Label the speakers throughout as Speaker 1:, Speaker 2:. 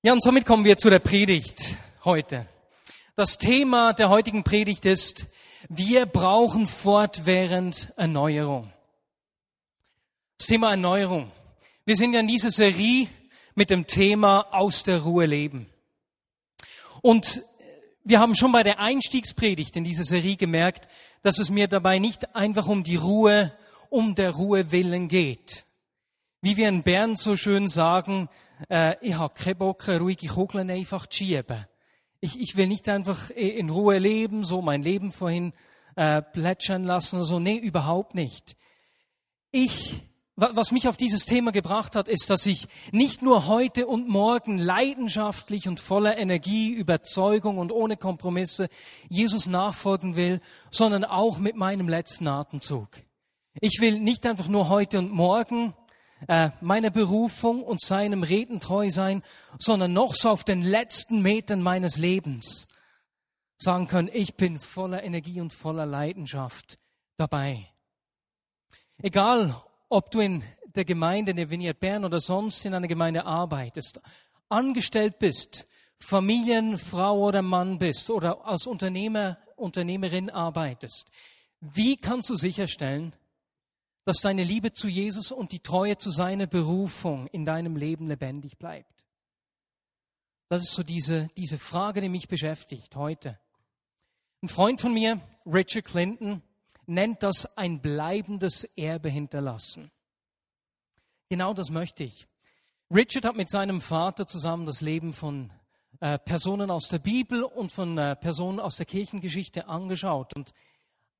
Speaker 1: Ja, und somit kommen wir zu der Predigt heute. Das Thema der heutigen Predigt ist, wir brauchen fortwährend Erneuerung. Das Thema Erneuerung. Wir sind ja in dieser Serie mit dem Thema aus der Ruhe leben. Und wir haben schon bei der Einstiegspredigt in diese Serie gemerkt, dass es mir dabei nicht einfach um die Ruhe, um der Ruhe willen geht. Wie wir in Bern so schön sagen, äh, ich habe keinen Bock, ruhige Kugeln einfach zu schieben. Ich, ich will nicht einfach in Ruhe leben, so mein Leben vorhin äh, plätschern lassen oder so. Nee, überhaupt nicht. Ich, was mich auf dieses Thema gebracht hat, ist, dass ich nicht nur heute und morgen leidenschaftlich und voller Energie, Überzeugung und ohne Kompromisse Jesus nachfolgen will, sondern auch mit meinem letzten Atemzug. Ich will nicht einfach nur heute und morgen äh, meiner Berufung und seinem Reden treu sein, sondern noch so auf den letzten Metern meines Lebens sagen können, ich bin voller Energie und voller Leidenschaft dabei. Egal, ob du in der Gemeinde in der Vineyard Bern oder sonst in einer Gemeinde arbeitest, angestellt bist, Familienfrau oder Mann bist oder als Unternehmer, Unternehmerin arbeitest, wie kannst du sicherstellen, dass deine Liebe zu Jesus und die Treue zu seiner Berufung in deinem Leben lebendig bleibt. Das ist so diese, diese Frage, die mich beschäftigt heute. Ein Freund von mir, Richard Clinton, nennt das ein bleibendes Erbe hinterlassen. Genau das möchte ich. Richard hat mit seinem Vater zusammen das Leben von äh, Personen aus der Bibel und von äh, Personen aus der Kirchengeschichte angeschaut. Und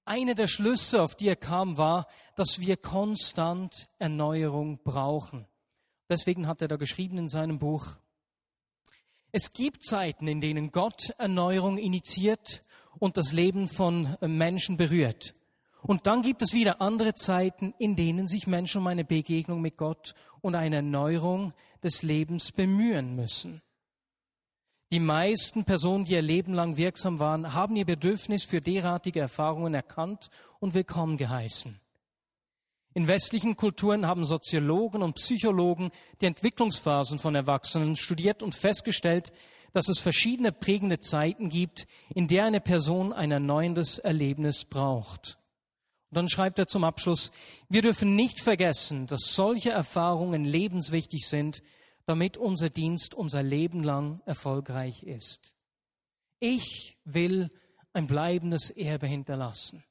Speaker 1: eine der Schlüsse, auf die er kam, war, dass wir konstant Erneuerung brauchen. Deswegen hat er da geschrieben in seinem Buch, es gibt Zeiten, in denen Gott Erneuerung initiiert und das Leben von Menschen berührt. Und dann gibt es wieder andere Zeiten, in denen sich Menschen um eine Begegnung mit Gott und eine Erneuerung des Lebens bemühen müssen. Die meisten Personen, die ihr Leben lang wirksam waren, haben ihr Bedürfnis für derartige Erfahrungen erkannt und willkommen geheißen. In westlichen Kulturen haben Soziologen und Psychologen die Entwicklungsphasen von Erwachsenen studiert und festgestellt, dass es verschiedene prägende Zeiten gibt, in der eine Person ein erneuerndes Erlebnis braucht. Und dann schreibt er zum Abschluss, wir dürfen nicht vergessen, dass solche Erfahrungen lebenswichtig sind, damit unser Dienst unser Leben lang erfolgreich ist. Ich will ein bleibendes Erbe hinterlassen.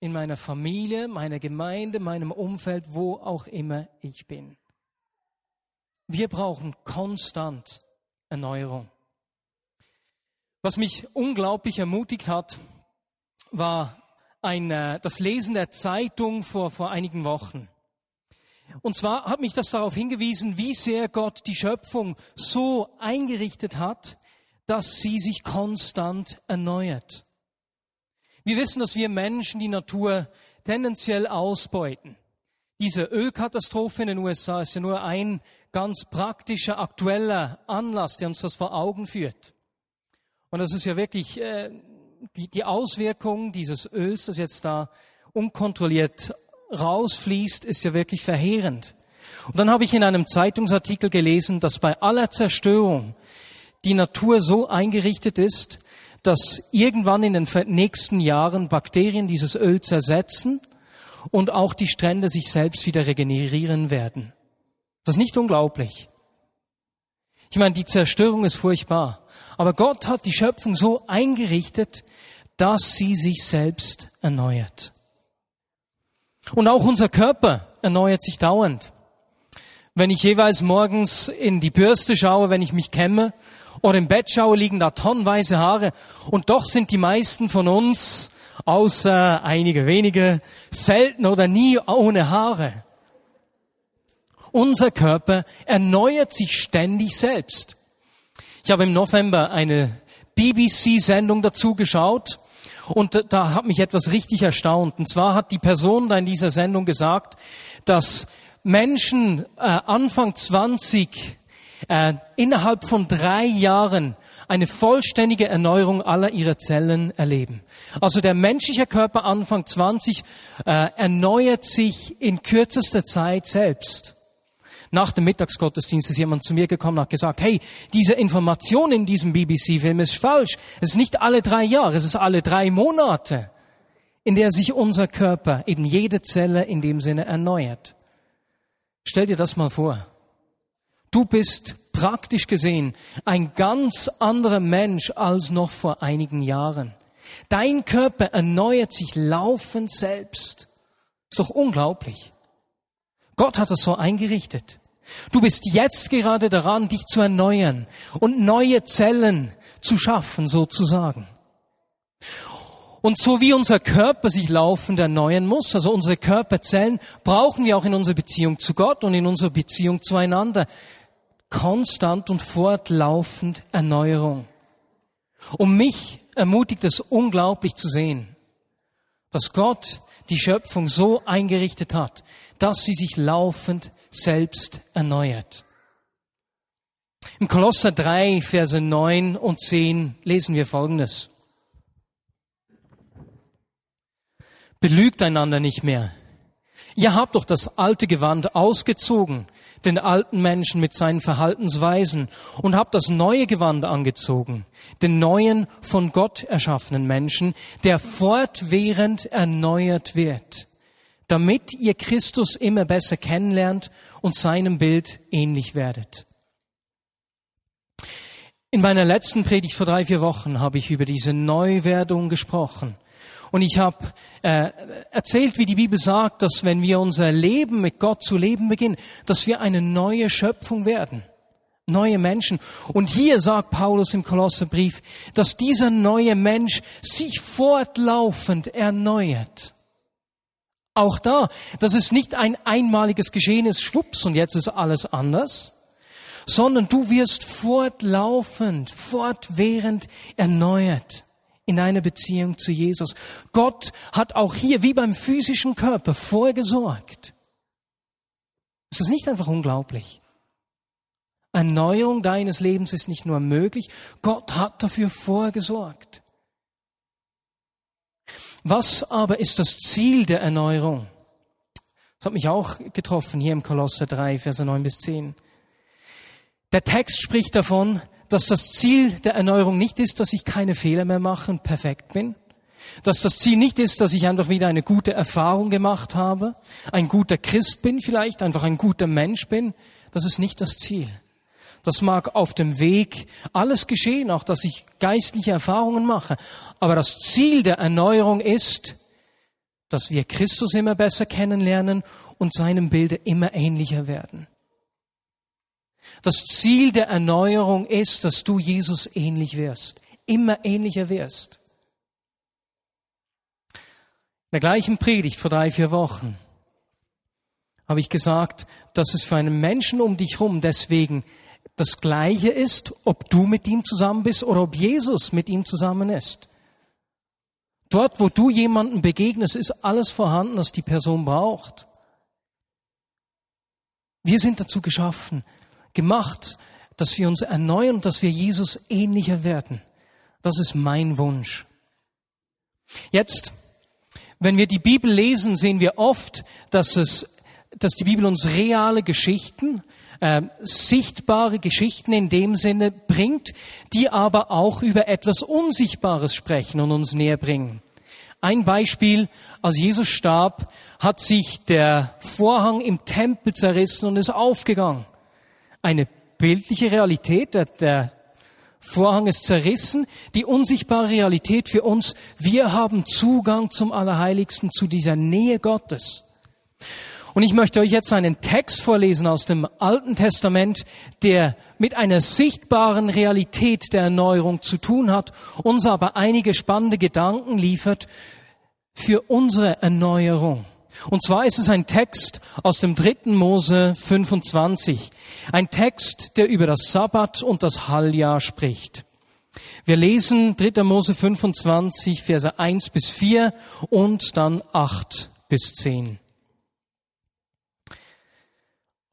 Speaker 1: In meiner Familie, meiner Gemeinde, meinem Umfeld, wo auch immer ich bin. Wir brauchen konstant Erneuerung. Was mich unglaublich ermutigt hat, war ein, äh, das Lesen der Zeitung vor, vor einigen Wochen. Und zwar hat mich das darauf hingewiesen, wie sehr Gott die Schöpfung so eingerichtet hat, dass sie sich konstant erneuert. Wir wissen, dass wir Menschen die Natur tendenziell ausbeuten. Diese Ölkatastrophe in den USA ist ja nur ein ganz praktischer, aktueller Anlass, der uns das vor Augen führt. Und das ist ja wirklich äh, die, die Auswirkung dieses Öls, das jetzt da unkontrolliert rausfließt, ist ja wirklich verheerend. Und dann habe ich in einem Zeitungsartikel gelesen, dass bei aller Zerstörung die Natur so eingerichtet ist, dass irgendwann in den nächsten Jahren Bakterien dieses Öl zersetzen und auch die Strände sich selbst wieder regenerieren werden. Das ist nicht unglaublich. Ich meine, die Zerstörung ist furchtbar. Aber Gott hat die Schöpfung so eingerichtet, dass sie sich selbst erneuert. Und auch unser Körper erneuert sich dauernd. Wenn ich jeweils morgens in die Bürste schaue, wenn ich mich kämme, oder im Bett schaue, liegen da tonnenweise Haare. Und doch sind die meisten von uns, außer einige wenige, selten oder nie ohne Haare. Unser Körper erneuert sich ständig selbst. Ich habe im November eine BBC-Sendung dazu geschaut und da hat mich etwas richtig erstaunt. Und zwar hat die Person da in dieser Sendung gesagt, dass Menschen äh, Anfang 20 äh, innerhalb von drei Jahren eine vollständige Erneuerung aller ihrer Zellen erleben. Also der menschliche Körper Anfang 20 äh, erneuert sich in kürzester Zeit selbst. Nach dem Mittagsgottesdienst ist jemand zu mir gekommen und hat gesagt, hey, diese Information in diesem BBC-Film ist falsch. Es ist nicht alle drei Jahre, es ist alle drei Monate, in der sich unser Körper, eben jede Zelle in dem Sinne erneuert. Stell dir das mal vor. Du bist praktisch gesehen ein ganz anderer Mensch als noch vor einigen Jahren. Dein Körper erneuert sich laufend selbst. Ist doch unglaublich. Gott hat das so eingerichtet. Du bist jetzt gerade daran, dich zu erneuern und neue Zellen zu schaffen, sozusagen. Und so wie unser Körper sich laufend erneuern muss, also unsere Körperzellen, brauchen wir auch in unserer Beziehung zu Gott und in unserer Beziehung zueinander konstant und fortlaufend Erneuerung. Und mich ermutigt es unglaublich zu sehen, dass Gott die Schöpfung so eingerichtet hat, dass sie sich laufend selbst erneuert. Im Kolosser 3, Verse 9 und 10 lesen wir Folgendes. Belügt einander nicht mehr. Ihr habt doch das alte Gewand ausgezogen, den alten Menschen mit seinen Verhaltensweisen, und habt das neue Gewand angezogen, den neuen von Gott erschaffenen Menschen, der fortwährend erneuert wird damit ihr Christus immer besser kennenlernt und seinem Bild ähnlich werdet. In meiner letzten Predigt vor drei, vier Wochen habe ich über diese Neuwerdung gesprochen. Und ich habe äh, erzählt, wie die Bibel sagt, dass wenn wir unser Leben mit Gott zu leben beginnen, dass wir eine neue Schöpfung werden. Neue Menschen. Und hier sagt Paulus im Kolosserbrief, dass dieser neue Mensch sich fortlaufend erneuert. Auch da, das ist nicht ein einmaliges Geschehen, ist schwupps und jetzt ist alles anders, sondern du wirst fortlaufend, fortwährend erneuert in einer Beziehung zu Jesus. Gott hat auch hier, wie beim physischen Körper, vorgesorgt. Es ist nicht einfach unglaublich. Erneuerung deines Lebens ist nicht nur möglich, Gott hat dafür vorgesorgt. Was aber ist das Ziel der Erneuerung? Das hat mich auch getroffen hier im Kolosser 3, Verse 9 bis 10. Der Text spricht davon, dass das Ziel der Erneuerung nicht ist, dass ich keine Fehler mehr mache und perfekt bin. Dass das Ziel nicht ist, dass ich einfach wieder eine gute Erfahrung gemacht habe, ein guter Christ bin vielleicht, einfach ein guter Mensch bin. Das ist nicht das Ziel. Das mag auf dem Weg alles geschehen, auch dass ich geistliche Erfahrungen mache. Aber das Ziel der Erneuerung ist, dass wir Christus immer besser kennenlernen und seinem Bilde immer ähnlicher werden. Das Ziel der Erneuerung ist, dass du Jesus ähnlich wirst, immer ähnlicher wirst. In der gleichen Predigt vor drei, vier Wochen habe ich gesagt, dass es für einen Menschen um dich herum deswegen das Gleiche ist, ob du mit ihm zusammen bist oder ob Jesus mit ihm zusammen ist. Dort, wo du jemanden begegnest, ist alles vorhanden, was die Person braucht. Wir sind dazu geschaffen, gemacht, dass wir uns erneuern, dass wir Jesus ähnlicher werden. Das ist mein Wunsch. Jetzt, wenn wir die Bibel lesen, sehen wir oft, dass es, dass die Bibel uns reale Geschichten äh, sichtbare Geschichten in dem Sinne bringt, die aber auch über etwas Unsichtbares sprechen und uns näher bringen. Ein Beispiel, als Jesus starb, hat sich der Vorhang im Tempel zerrissen und ist aufgegangen. Eine bildliche Realität, der Vorhang ist zerrissen, die unsichtbare Realität für uns, wir haben Zugang zum Allerheiligsten, zu dieser Nähe Gottes. Und ich möchte euch jetzt einen Text vorlesen aus dem Alten Testament, der mit einer sichtbaren Realität der Erneuerung zu tun hat, uns aber einige spannende Gedanken liefert für unsere Erneuerung. Und zwar ist es ein Text aus dem dritten Mose 25. Ein Text, der über das Sabbat und das Halljahr spricht. Wir lesen 3. Mose 25, Verse 1 bis 4 und dann 8 bis 10.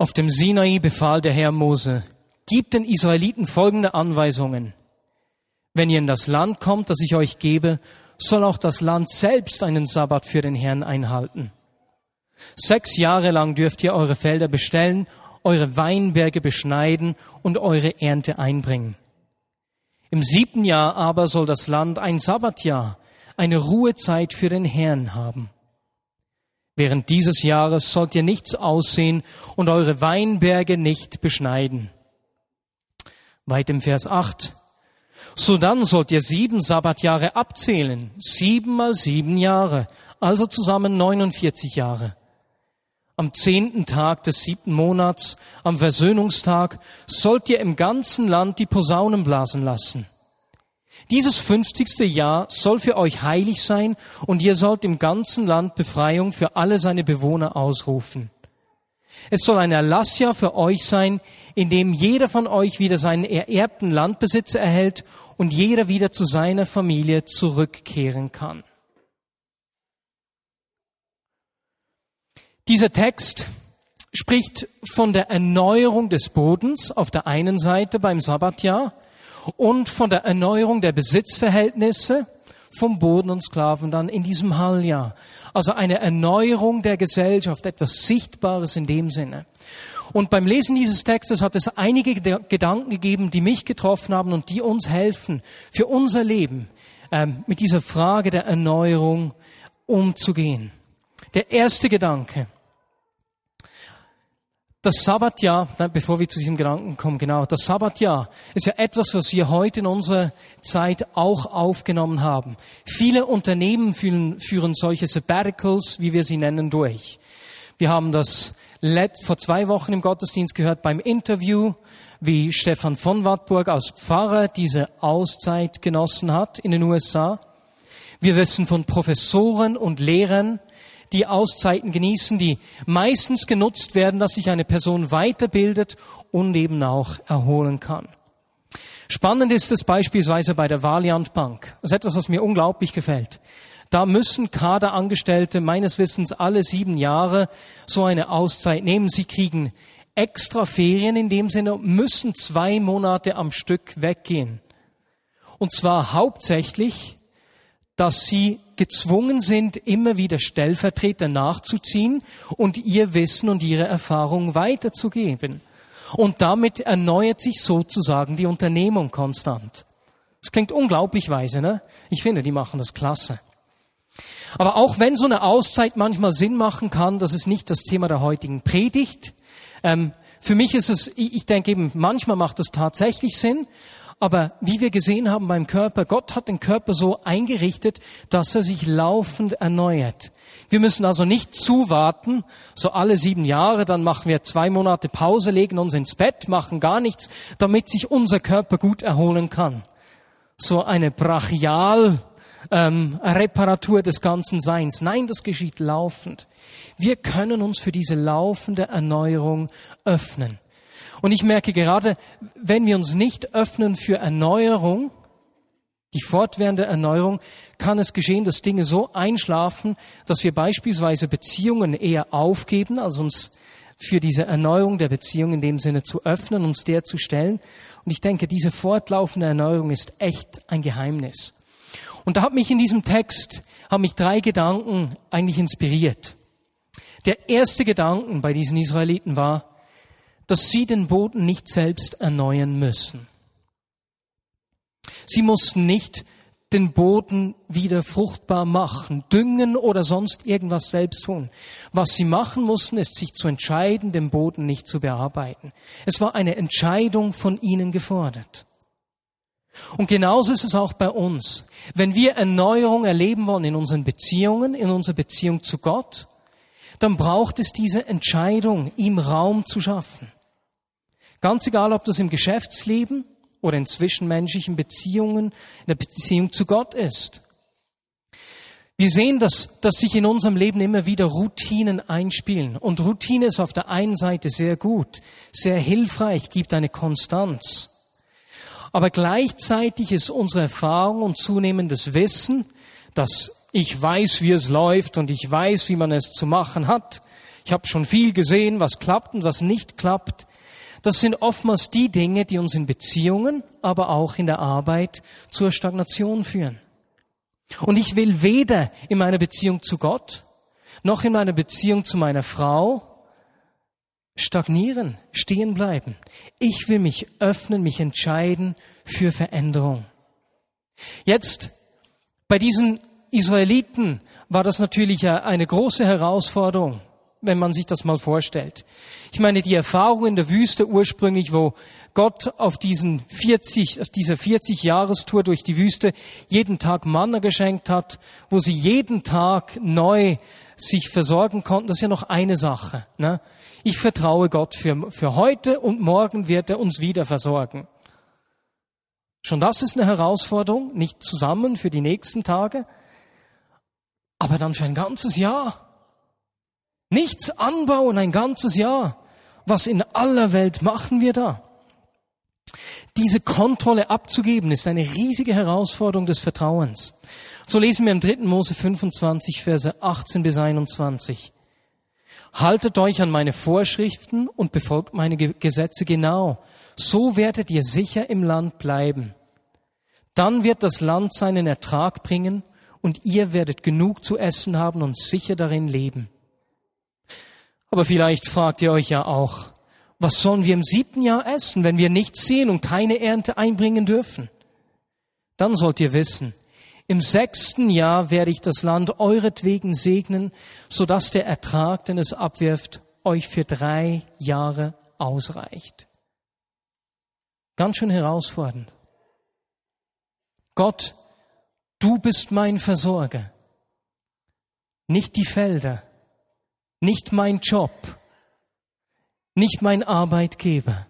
Speaker 1: Auf dem Sinai befahl der Herr Mose, gib den Israeliten folgende Anweisungen. Wenn ihr in das Land kommt, das ich euch gebe, soll auch das Land selbst einen Sabbat für den Herrn einhalten. Sechs Jahre lang dürft ihr eure Felder bestellen eure Weinberge beschneiden und eure Ernte einbringen. Im siebten Jahr aber soll das Land ein Sabbatjahr, eine Ruhezeit für den Herrn haben. Während dieses Jahres sollt ihr nichts aussehen und eure Weinberge nicht beschneiden. Weit im Vers 8. So dann sollt ihr sieben Sabbatjahre abzählen, sieben mal sieben Jahre, also zusammen 49 Jahre. Am zehnten Tag des siebten Monats, am Versöhnungstag, sollt ihr im ganzen Land die Posaunen blasen lassen. Dieses fünfzigste Jahr soll für euch heilig sein und ihr sollt im ganzen Land Befreiung für alle seine Bewohner ausrufen. Es soll ein Erlassjahr für euch sein, in dem jeder von euch wieder seinen ererbten Landbesitz erhält und jeder wieder zu seiner Familie zurückkehren kann. Dieser Text spricht von der Erneuerung des Bodens auf der einen Seite beim Sabbatjahr und von der Erneuerung der Besitzverhältnisse vom Boden und Sklaven dann in diesem Halljahr. Also eine Erneuerung der Gesellschaft, etwas Sichtbares in dem Sinne. Und beim Lesen dieses Textes hat es einige Gedanken gegeben, die mich getroffen haben und die uns helfen, für unser Leben ähm, mit dieser Frage der Erneuerung umzugehen. Der erste Gedanke. Das Sabbatjahr, bevor wir zu diesem Gedanken kommen, genau, das Sabbatjahr ist ja etwas, was wir heute in unserer Zeit auch aufgenommen haben. Viele Unternehmen führen, führen solche Sabbaticals, wie wir sie nennen, durch. Wir haben das vor zwei Wochen im Gottesdienst gehört beim Interview, wie Stefan von Wartburg als Pfarrer diese Auszeit genossen hat in den USA. Wir wissen von Professoren und Lehrern, die Auszeiten genießen, die meistens genutzt werden, dass sich eine Person weiterbildet und eben auch erholen kann. Spannend ist es beispielsweise bei der Valiant Bank. Das ist etwas, was mir unglaublich gefällt. Da müssen Kaderangestellte meines Wissens alle sieben Jahre so eine Auszeit nehmen. Sie kriegen extra Ferien in dem Sinne, müssen zwei Monate am Stück weggehen. Und zwar hauptsächlich, dass sie gezwungen sind, immer wieder Stellvertreter nachzuziehen und ihr Wissen und ihre Erfahrung weiterzugeben. Und damit erneuert sich sozusagen die Unternehmung konstant. Das klingt unglaublich weise, ne? Ich finde, die machen das klasse. Aber auch wenn so eine Auszeit manchmal Sinn machen kann, das ist nicht das Thema der heutigen Predigt. Ähm, für mich ist es, ich denke eben, manchmal macht es tatsächlich Sinn. Aber wie wir gesehen haben beim Körper, Gott hat den Körper so eingerichtet, dass er sich laufend erneuert. Wir müssen also nicht zuwarten, so alle sieben Jahre, dann machen wir zwei Monate Pause, legen uns ins Bett, machen gar nichts, damit sich unser Körper gut erholen kann. So eine brachial ähm, Reparatur des ganzen Seins. Nein, das geschieht laufend. Wir können uns für diese laufende Erneuerung öffnen. Und ich merke gerade, wenn wir uns nicht öffnen für Erneuerung, die fortwährende Erneuerung, kann es geschehen, dass Dinge so einschlafen, dass wir beispielsweise Beziehungen eher aufgeben, als uns für diese Erneuerung der Beziehung in dem Sinne zu öffnen, uns der zu stellen. Und ich denke, diese fortlaufende Erneuerung ist echt ein Geheimnis. Und da hat mich in diesem Text, haben mich drei Gedanken eigentlich inspiriert. Der erste Gedanken bei diesen Israeliten war, dass sie den Boden nicht selbst erneuern müssen. Sie mussten nicht den Boden wieder fruchtbar machen, düngen oder sonst irgendwas selbst tun. Was sie machen mussten, ist sich zu entscheiden, den Boden nicht zu bearbeiten. Es war eine Entscheidung von ihnen gefordert. Und genauso ist es auch bei uns. Wenn wir Erneuerung erleben wollen in unseren Beziehungen, in unserer Beziehung zu Gott, dann braucht es diese Entscheidung, ihm Raum zu schaffen. Ganz egal, ob das im Geschäftsleben oder in zwischenmenschlichen Beziehungen, in der Beziehung zu Gott ist. Wir sehen, dass, dass sich in unserem Leben immer wieder Routinen einspielen. Und Routine ist auf der einen Seite sehr gut, sehr hilfreich, gibt eine Konstanz. Aber gleichzeitig ist unsere Erfahrung und zunehmendes Wissen, dass ich weiß, wie es läuft und ich weiß, wie man es zu machen hat. Ich habe schon viel gesehen, was klappt und was nicht klappt. Das sind oftmals die Dinge, die uns in Beziehungen, aber auch in der Arbeit zur Stagnation führen. Und ich will weder in meiner Beziehung zu Gott, noch in meiner Beziehung zu meiner Frau stagnieren, stehen bleiben. Ich will mich öffnen, mich entscheiden für Veränderung. Jetzt bei diesen Israeliten war das natürlich eine große Herausforderung, wenn man sich das mal vorstellt. Ich meine, die Erfahrung in der Wüste ursprünglich, wo Gott auf diesen 40, auf dieser 40 Jahrestour durch die Wüste jeden Tag Manna geschenkt hat, wo sie jeden Tag neu sich versorgen konnten, das ist ja noch eine Sache. Ne? Ich vertraue Gott für, für heute und morgen wird er uns wieder versorgen. Schon das ist eine Herausforderung, nicht zusammen für die nächsten Tage, aber dann für ein ganzes Jahr. Nichts anbauen ein ganzes Jahr. Was in aller Welt machen wir da? Diese Kontrolle abzugeben, ist eine riesige Herausforderung des Vertrauens. So lesen wir im 3. Mose 25, Verse 18 bis 21. Haltet euch an meine Vorschriften und befolgt meine Gesetze genau. So werdet ihr sicher im Land bleiben. Dann wird das Land seinen Ertrag bringen und ihr werdet genug zu essen haben und sicher darin leben. Aber vielleicht fragt ihr euch ja auch, was sollen wir im siebten Jahr essen, wenn wir nichts sehen und keine Ernte einbringen dürfen? Dann sollt ihr wissen, im sechsten Jahr werde ich das Land euretwegen segnen, so dass der Ertrag, den es abwirft, euch für drei Jahre ausreicht. Ganz schön herausfordernd. Gott, du bist mein Versorger, nicht die Felder, nicht mein Job, nicht mein Arbeitgeber.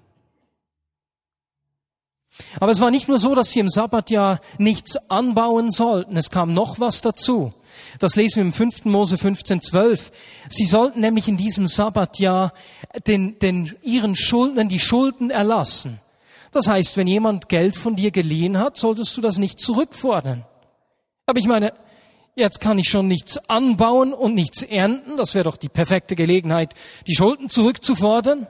Speaker 1: Aber es war nicht nur so, dass sie im Sabbatjahr nichts anbauen sollten, es kam noch was dazu. Das lesen wir im 5. Mose 15, 12. Sie sollten nämlich in diesem Sabbatjahr den, den, ihren Schuldnern die Schulden erlassen. Das heißt, wenn jemand Geld von dir geliehen hat, solltest du das nicht zurückfordern. Aber ich meine, jetzt kann ich schon nichts anbauen und nichts ernten. Das wäre doch die perfekte Gelegenheit, die Schulden zurückzufordern.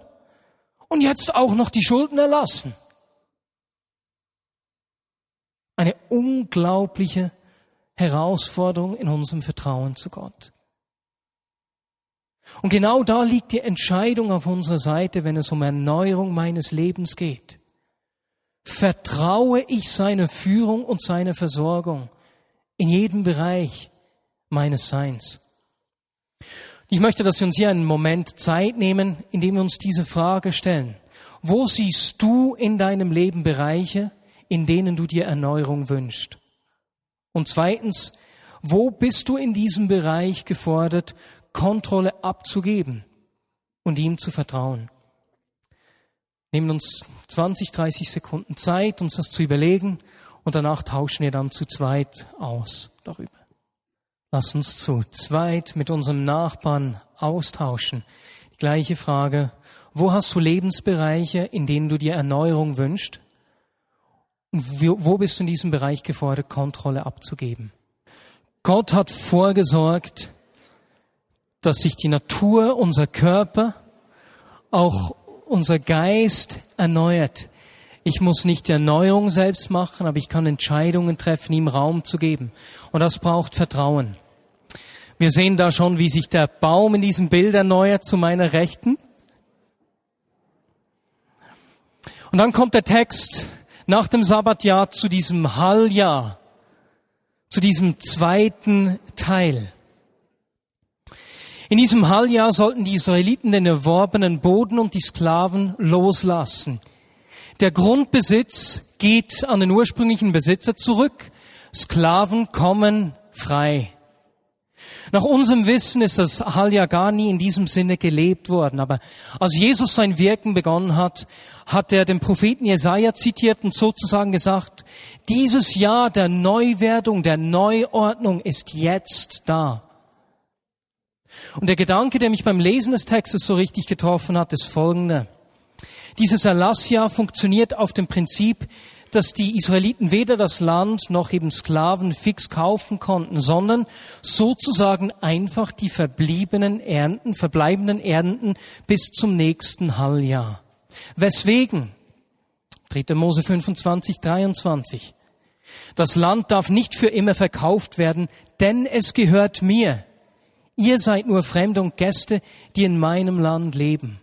Speaker 1: Und jetzt auch noch die Schulden erlassen. Eine unglaubliche Herausforderung in unserem Vertrauen zu Gott. Und genau da liegt die Entscheidung auf unserer Seite, wenn es um Erneuerung meines Lebens geht. Vertraue ich seiner Führung und seiner Versorgung? In jedem Bereich meines Seins. Ich möchte, dass wir uns hier einen Moment Zeit nehmen, in dem wir uns diese Frage stellen. Wo siehst du in deinem Leben Bereiche, in denen du dir Erneuerung wünschst? Und zweitens, wo bist du in diesem Bereich gefordert, Kontrolle abzugeben und ihm zu vertrauen? Nehmen uns 20, 30 Sekunden Zeit, uns das zu überlegen und danach tauschen wir dann zu zweit aus darüber. Lass uns zu zweit mit unserem Nachbarn austauschen. Die gleiche Frage. Wo hast du Lebensbereiche, in denen du dir Erneuerung wünschst? Und wo bist du in diesem Bereich gefordert, Kontrolle abzugeben? Gott hat vorgesorgt, dass sich die Natur, unser Körper, auch unser Geist erneuert. Ich muss nicht die Erneuerung selbst machen, aber ich kann Entscheidungen treffen, ihm Raum zu geben. Und das braucht Vertrauen. Wir sehen da schon, wie sich der Baum in diesem Bild erneuert zu meiner Rechten. Und dann kommt der Text nach dem Sabbatjahr zu diesem Halljahr, zu diesem zweiten Teil. In diesem Halljahr sollten die Israeliten den erworbenen Boden und die Sklaven loslassen. Der Grundbesitz geht an den ursprünglichen Besitzer zurück. Sklaven kommen frei. Nach unserem Wissen ist das Halja gar nie in diesem Sinne gelebt worden. Aber als Jesus sein Wirken begonnen hat, hat er den Propheten Jesaja zitiert und sozusagen gesagt, dieses Jahr der Neuwerdung, der Neuordnung ist jetzt da. Und der Gedanke, der mich beim Lesen des Textes so richtig getroffen hat, ist folgender. Dieses Erlassjahr funktioniert auf dem Prinzip, dass die Israeliten weder das Land noch eben Sklaven fix kaufen konnten, sondern sozusagen einfach die verbliebenen Ernten, verbleibenden Ernten bis zum nächsten Halljahr. Weswegen? 3. Mose 25, 23. Das Land darf nicht für immer verkauft werden, denn es gehört mir. Ihr seid nur Fremde und Gäste, die in meinem Land leben.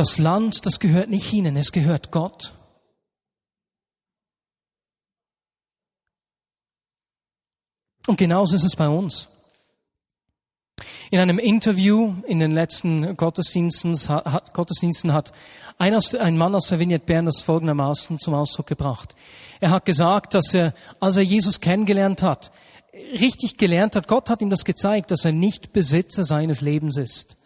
Speaker 1: Das Land, das gehört nicht ihnen, es gehört Gott. Und genauso ist es bei uns. In einem Interview in den letzten Gottesdiensten, Gottesdiensten hat ein, ein Mann aus der Vignette Bern das folgendermaßen zum Ausdruck gebracht. Er hat gesagt, dass er, als er Jesus kennengelernt hat, richtig gelernt hat, Gott hat ihm das gezeigt, dass er nicht Besitzer seines Lebens ist.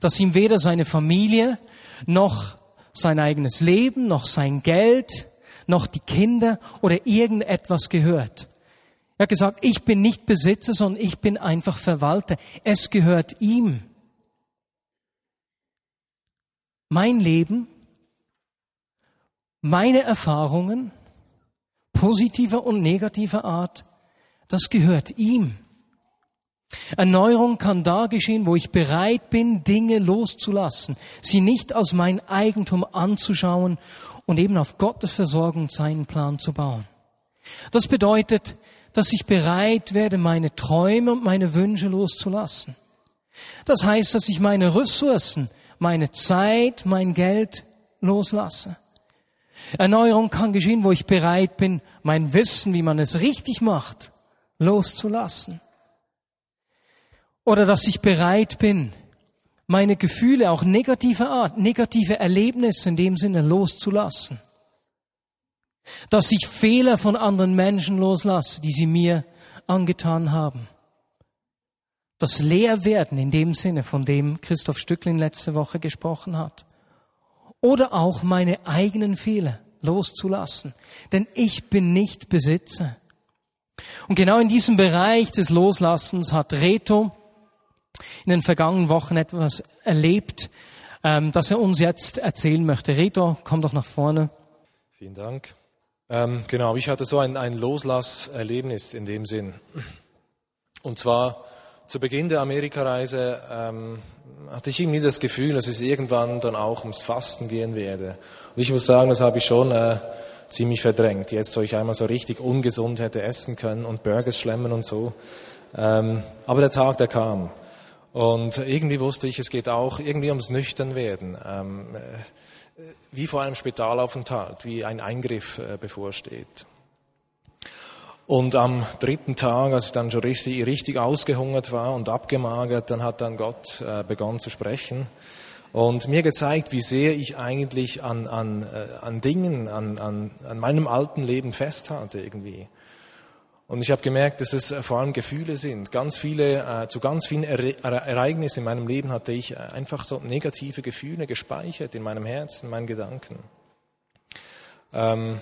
Speaker 1: Dass ihm weder seine Familie noch sein eigenes Leben, noch sein Geld, noch die Kinder oder irgendetwas gehört. Er hat gesagt, ich bin nicht Besitzer, sondern ich bin einfach Verwalter. Es gehört ihm. Mein Leben, meine Erfahrungen, positiver und negativer Art, das gehört ihm. Erneuerung kann da geschehen, wo ich bereit bin, Dinge loszulassen, sie nicht als mein Eigentum anzuschauen und eben auf Gottes Versorgung seinen Plan zu bauen. Das bedeutet, dass ich bereit werde, meine Träume und meine Wünsche loszulassen. Das heißt, dass ich meine Ressourcen, meine Zeit, mein Geld loslasse. Erneuerung kann geschehen, wo ich bereit bin, mein Wissen, wie man es richtig macht, loszulassen. Oder dass ich bereit bin, meine Gefühle, auch negative Art, negative Erlebnisse in dem Sinne loszulassen dass ich Fehler von anderen Menschen loslasse, die sie mir angetan haben. Das Leerwerden in dem Sinne, von dem Christoph Stücklin letzte Woche gesprochen hat. Oder auch meine eigenen Fehler loszulassen. Denn ich bin nicht Besitzer. Und genau in diesem Bereich des Loslassens hat Reto in den vergangenen Wochen etwas erlebt, ähm, das er uns jetzt erzählen möchte. Reto, komm doch nach vorne.
Speaker 2: Vielen Dank. Ähm, genau, ich hatte so ein, ein Loslasserlebnis in dem Sinn. Und zwar zu Beginn der Amerikareise ähm, hatte ich irgendwie das Gefühl, dass es irgendwann dann auch ums Fasten gehen werde. Und ich muss sagen, das habe ich schon äh, ziemlich verdrängt. Jetzt, wo ich einmal so richtig ungesund hätte essen können und Burgers schlemmen und so. Ähm, aber der Tag, der kam. Und irgendwie wusste ich, es geht auch irgendwie ums Nüchternwerden. Ähm, äh, wie vor einem Spitalaufenthalt, wie ein Eingriff äh, bevorsteht. Und am dritten Tag, als ich dann schon richtig, richtig ausgehungert war und abgemagert, dann hat dann Gott äh, begonnen zu sprechen und mir gezeigt, wie sehr ich eigentlich an, an, an Dingen, an, an, an meinem alten Leben festhalte irgendwie. Und ich habe gemerkt, dass es äh, vor allem Gefühle sind. Ganz viele, äh, zu ganz vielen Ereignissen in meinem Leben hatte ich äh, einfach so negative Gefühle gespeichert in meinem Herzen, in meinen Gedanken. Ähm,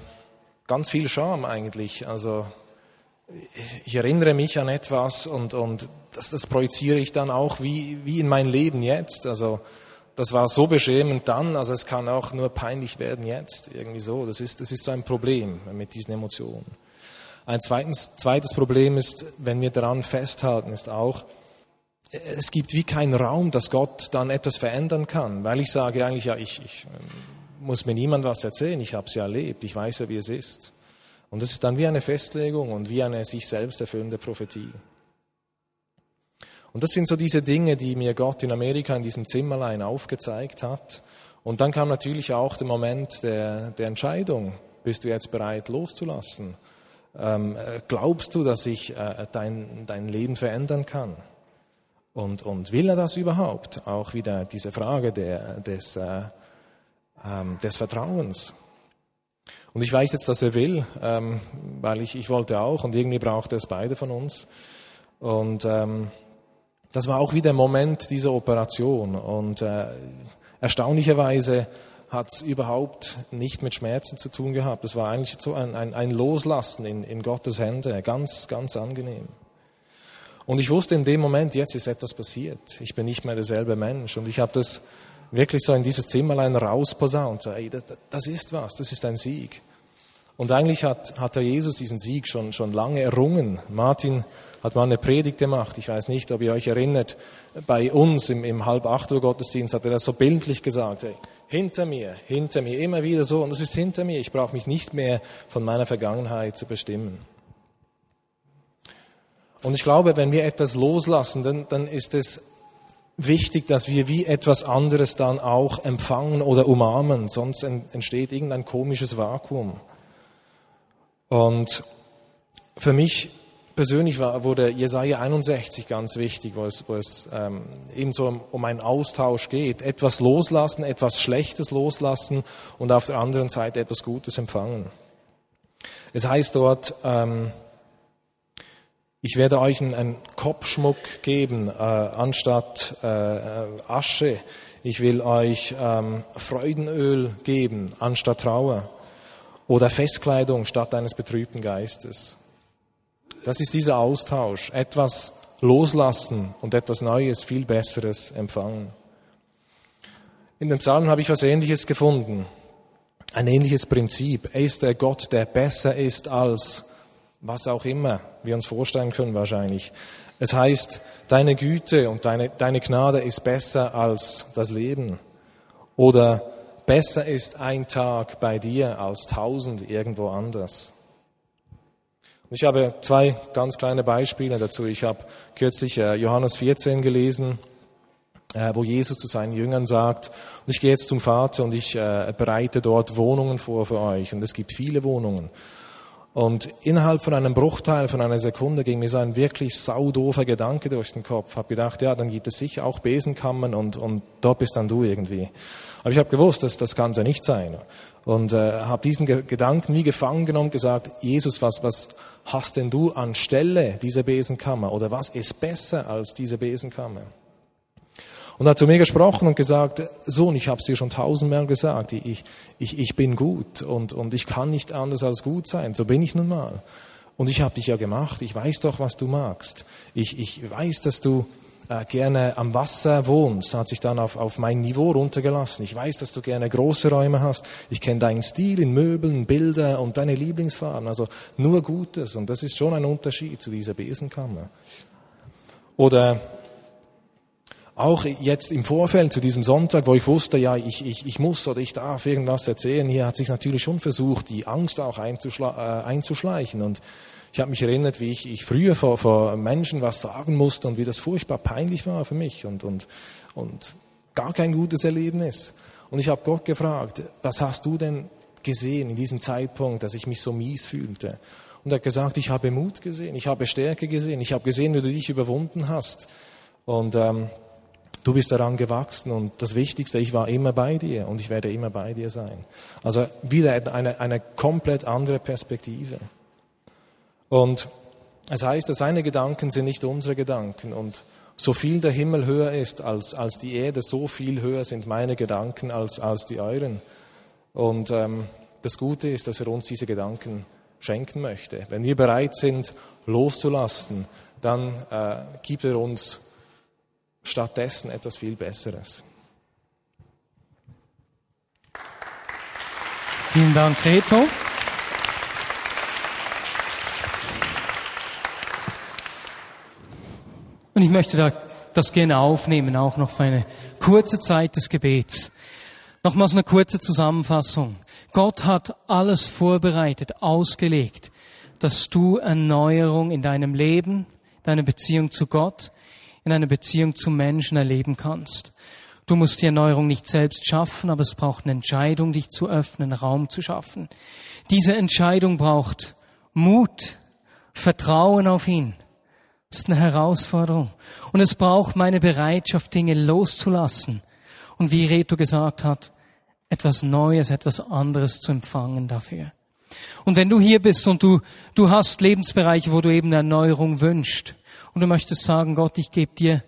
Speaker 2: ganz viel Scham eigentlich. Also ich erinnere mich an etwas und, und das, das projiziere ich dann auch wie, wie in mein Leben jetzt. Also das war so beschämend dann, also es kann auch nur peinlich werden jetzt, irgendwie so. Das ist, das ist so ein Problem mit diesen Emotionen. Ein zweitens, zweites Problem ist, wenn wir daran festhalten, ist auch, es gibt wie keinen Raum, dass Gott dann etwas verändern kann, weil ich sage eigentlich, ja, ich, ich ähm, muss mir niemand was erzählen, ich habe es ja erlebt, ich weiß ja, wie es ist. Und das ist dann wie eine Festlegung und wie eine sich selbst erfüllende Prophetie. Und das sind so diese Dinge, die mir Gott in Amerika in diesem Zimmerlein aufgezeigt hat. Und dann kam natürlich auch der Moment der, der Entscheidung. Bist du jetzt bereit loszulassen? Ähm, glaubst du, dass ich äh, dein, dein Leben verändern kann? Und, und will er das überhaupt? Auch wieder diese Frage der, des, äh, ähm, des Vertrauens. Und ich weiß jetzt, dass er will, ähm, weil ich, ich wollte auch und irgendwie brauchte es beide von uns. Und ähm, das war auch wieder ein Moment dieser Operation. Und äh, erstaunlicherweise hat überhaupt nicht mit Schmerzen zu tun gehabt. Es war eigentlich so ein, ein, ein Loslassen in, in Gottes Hände, ganz, ganz angenehm. Und ich wusste in dem Moment, jetzt ist etwas passiert. Ich bin nicht mehr derselbe Mensch. Und ich habe das wirklich so in dieses Zimmerlein rausposaunt. So, ey, das, das ist was, das ist ein Sieg. Und eigentlich hat, hat der Jesus diesen Sieg schon, schon lange errungen. Martin hat mal eine Predigt gemacht. Ich weiß nicht, ob ihr euch erinnert. Bei uns im, im halb acht Uhr Gottesdienst hat er das so bildlich gesagt. Ey, hinter mir, hinter mir, immer wieder so. Und es ist hinter mir. Ich brauche mich nicht mehr von meiner Vergangenheit zu bestimmen. Und ich glaube, wenn wir etwas loslassen, dann, dann ist es wichtig, dass wir wie etwas anderes dann auch empfangen oder umarmen, sonst entsteht irgendein komisches Vakuum. Und für mich persönlich war, wurde Jesaja 61 ganz wichtig, wo es, wo es ähm, eben so um, um einen Austausch geht. Etwas loslassen, etwas Schlechtes loslassen und auf der anderen Seite etwas Gutes empfangen. Es heißt dort, ähm, ich werde euch einen Kopfschmuck geben, äh, anstatt äh, Asche. Ich will euch ähm, Freudenöl geben, anstatt Trauer. Oder Festkleidung statt eines betrübten Geistes. Das ist dieser Austausch. Etwas loslassen und etwas Neues, viel Besseres empfangen. In den Psalmen habe ich was Ähnliches gefunden. Ein ähnliches Prinzip. Er ist der Gott, der besser ist als was auch immer wir uns vorstellen können wahrscheinlich. Es heißt, deine Güte und deine, deine Gnade ist besser als das Leben. Oder besser ist ein Tag bei dir als tausend irgendwo anders. Ich habe zwei ganz kleine Beispiele dazu. Ich habe kürzlich äh, Johannes 14 gelesen, äh, wo Jesus zu seinen Jüngern sagt, und ich gehe jetzt zum Vater und ich äh, bereite dort Wohnungen vor für euch. Und es gibt viele Wohnungen. Und innerhalb von einem Bruchteil von einer Sekunde ging mir so ein wirklich saudoofer Gedanke durch den Kopf. Hab gedacht, ja, dann gibt es sicher auch Besenkammern und, und dort bist dann du irgendwie. Aber ich habe gewusst, dass das kann ja nicht sein. Und äh, habe diesen Ge Gedanken wie gefangen genommen, gesagt, Jesus, was, was hast denn du anstelle dieser Besenkammer? Oder was ist besser als diese Besenkammer? Und hat zu mir gesprochen und gesagt, Sohn, ich habe es dir schon tausendmal gesagt, ich, ich, ich bin gut und, und ich kann nicht anders als gut sein, so bin ich nun mal. Und ich habe dich ja gemacht, ich weiß doch, was du magst. Ich, ich weiß, dass du äh, gerne am Wasser wohnst, hat sich dann auf, auf mein Niveau runtergelassen. Ich weiß, dass du gerne große Räume hast. Ich kenne deinen Stil in Möbeln, Bilder und deine Lieblingsfarben. Also nur Gutes. Und das ist schon ein Unterschied zu dieser Besenkammer. Oder auch jetzt im Vorfeld zu diesem Sonntag, wo ich wusste, ja, ich, ich, ich muss oder ich darf irgendwas erzählen, hier hat sich natürlich schon versucht, die Angst auch einzuschle äh, einzuschleichen. Und ich habe mich erinnert, wie ich, ich früher vor, vor Menschen was sagen musste und wie das furchtbar peinlich war für mich und, und, und gar kein gutes Erlebnis. Und ich habe Gott gefragt, was hast du denn gesehen in diesem Zeitpunkt, dass ich mich so mies fühlte? Und er hat gesagt, ich habe Mut gesehen, ich habe Stärke gesehen, ich habe gesehen, wie du dich überwunden hast. Und ähm, Du bist daran gewachsen und das Wichtigste, ich war immer bei dir und ich werde immer bei dir sein. Also wieder eine, eine komplett andere Perspektive. Und es heißt, dass seine Gedanken sind nicht unsere Gedanken und so viel der Himmel höher ist als, als die Erde, so viel höher sind meine Gedanken als, als die euren. Und ähm, das Gute ist, dass er uns diese Gedanken schenken möchte. Wenn wir bereit sind, loszulassen, dann äh, gibt er uns stattdessen etwas viel Besseres.
Speaker 1: Vielen Dank, Reto. Und ich möchte da das gerne aufnehmen, auch noch für eine kurze Zeit des Gebets. Nochmals eine kurze Zusammenfassung. Gott hat alles vorbereitet, ausgelegt, dass du Erneuerung in deinem Leben, deine Beziehung zu Gott, in einer Beziehung zu Menschen erleben kannst. Du musst die Erneuerung nicht selbst schaffen, aber es braucht eine Entscheidung, dich zu öffnen, Raum zu schaffen. Diese Entscheidung braucht Mut, Vertrauen auf ihn. Das ist eine Herausforderung. Und es braucht meine Bereitschaft, Dinge loszulassen. Und wie Reto gesagt hat, etwas Neues, etwas anderes zu empfangen dafür. Und wenn du hier bist und du, du hast Lebensbereiche, wo du eben eine Erneuerung wünschst, und du möchtest sagen, Gott, ich gebe dir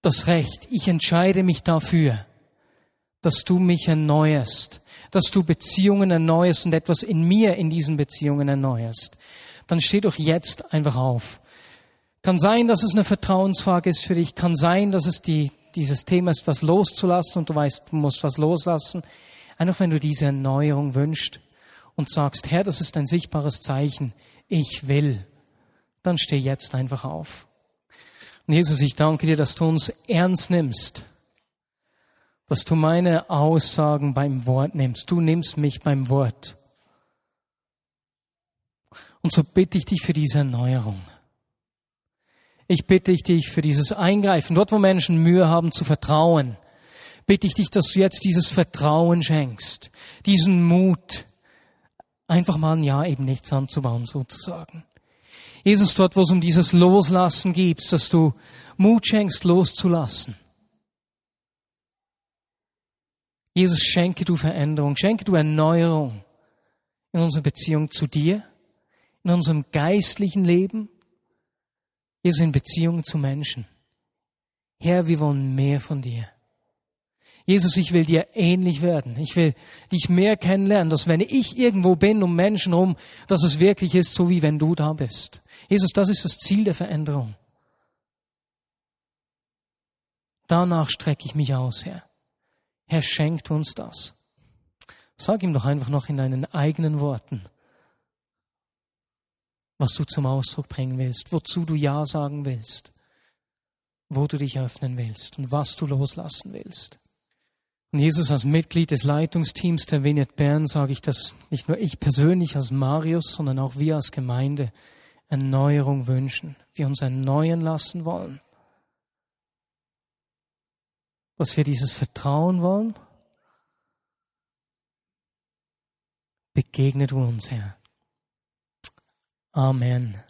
Speaker 1: das Recht, ich entscheide mich dafür, dass du mich erneuerst, dass du Beziehungen erneuerst und etwas in mir in diesen Beziehungen erneuerst, dann steh doch jetzt einfach auf. Kann sein, dass es eine Vertrauensfrage ist für dich, kann sein, dass es die, dieses Thema ist, was loszulassen und du weißt, du musst was loslassen. Einfach wenn du diese Erneuerung wünschst und sagst, Herr, das ist ein sichtbares Zeichen, ich will dann steh jetzt einfach auf. Und Jesus, ich danke dir, dass du uns ernst nimmst, dass du meine Aussagen beim Wort nimmst. Du nimmst mich beim Wort. Und so bitte ich dich für diese Erneuerung. Ich bitte dich für dieses Eingreifen. Dort, wo Menschen Mühe haben zu vertrauen, bitte ich dich, dass du jetzt dieses Vertrauen schenkst, diesen Mut, einfach mal ein Jahr eben nichts anzubauen, sozusagen. Jesus, dort, wo es um dieses Loslassen gibt, dass du Mut schenkst, loszulassen. Jesus, schenke du Veränderung, schenke du Erneuerung in unserer Beziehung zu dir, in unserem geistlichen Leben, Jesus, in Beziehung zu Menschen. Herr, wir wollen mehr von dir. Jesus, ich will dir ähnlich werden. Ich will dich mehr kennenlernen, dass wenn ich irgendwo bin um Menschen rum, dass es wirklich ist, so wie wenn du da bist. Jesus, das ist das Ziel der Veränderung. Danach strecke ich mich aus, Herr. Herr, schenkt uns das. Sag ihm doch einfach noch in deinen eigenen Worten, was du zum Ausdruck bringen willst, wozu du Ja sagen willst, wo du dich öffnen willst und was du loslassen willst. Und Jesus als Mitglied des Leitungsteams der Vignette Bern sage ich das nicht nur ich persönlich als Marius, sondern auch wir als Gemeinde Erneuerung wünschen, wir uns erneuern lassen wollen. Dass wir dieses Vertrauen wollen, begegne du uns, Herr. Amen.